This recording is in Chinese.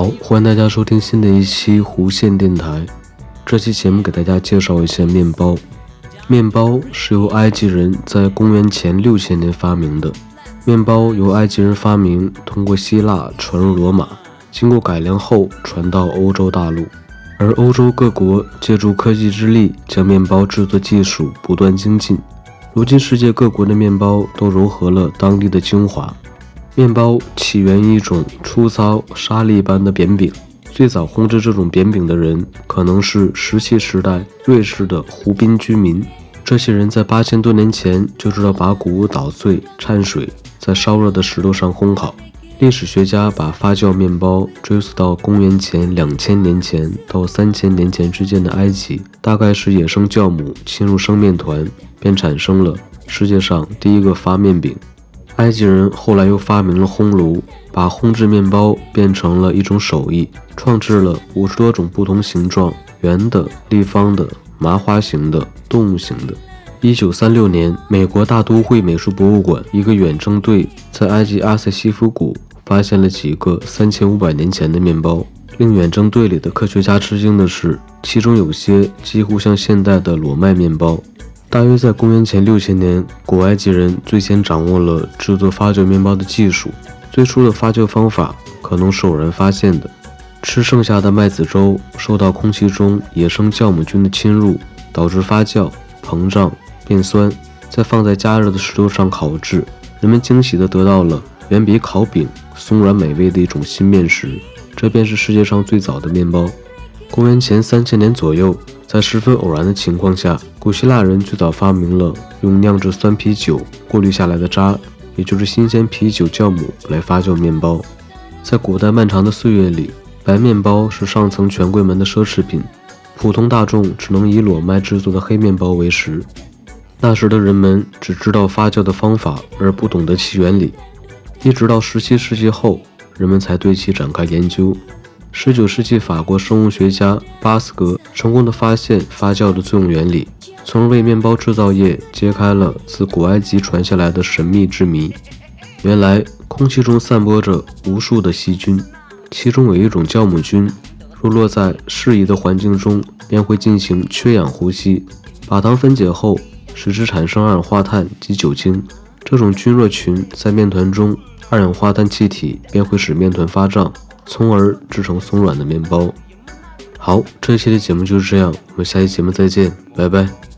好，欢迎大家收听新的一期弧线电台。这期节目给大家介绍一下面包。面包是由埃及人在公元前六千年发明的。面包由埃及人发明，通过希腊传入罗马，经过改良后传到欧洲大陆。而欧洲各国借助科技之力，将面包制作技术不断精进。如今，世界各国的面包都融合了当地的精华。面包起源于一种粗糙沙粒般的扁饼，最早烘制这种扁饼的人可能是石器时代瑞士的湖滨居民。这些人在八千多年前就知道把谷物捣碎、掺水，在烧热的石头上烘烤。历史学家把发酵面包追溯到公元前两千年前到三千年前之间的埃及，大概是野生酵母侵入生面团，便产生了世界上第一个发面饼。埃及人后来又发明了烘炉，把烘制面包变成了一种手艺，创制了五十多种不同形状：圆的、立方的、麻花形的、动物形的。一九三六年，美国大都会美术博物馆一个远征队在埃及阿塞西夫谷发现了几个三千五百年前的面包。令远征队里的科学家吃惊的是，其中有些几乎像现代的裸麦面包。大约在公元前六千年，古埃及人最先掌握了制作发酵面包的技术。最初的发酵方法可能是偶然发现的：吃剩下的麦子粥受到空气中野生酵母菌的侵入，导致发酵、膨胀、变酸，再放在加热的石头上烤制。人们惊喜地得到了远比烤饼松软美味的一种新面食，这便是世界上最早的面包。公元前三千年左右。在十分偶然的情况下，古希腊人最早发明了用酿制酸啤酒过滤下来的渣，也就是新鲜啤酒酵母来发酵面包。在古代漫长的岁月里，白面包是上层权贵们的奢侈品，普通大众只能以裸麦制作的黑面包为食。那时的人们只知道发酵的方法，而不懂得其原理。一直到十七世纪后，人们才对其展开研究。十九世纪，法国生物学家巴斯格成功的发现发酵的作用原理，从而为面包制造业揭开了自古埃及传下来的神秘之谜。原来，空气中散播着无数的细菌，其中有一种酵母菌，若落在适宜的环境中，便会进行缺氧呼吸，把糖分解后，使之产生二氧化碳及酒精。这种菌若群在面团中，二氧化碳气体便会使面团发胀。从而制成松软的面包。好，这期的节目就是这样，我们下期节目再见，拜拜。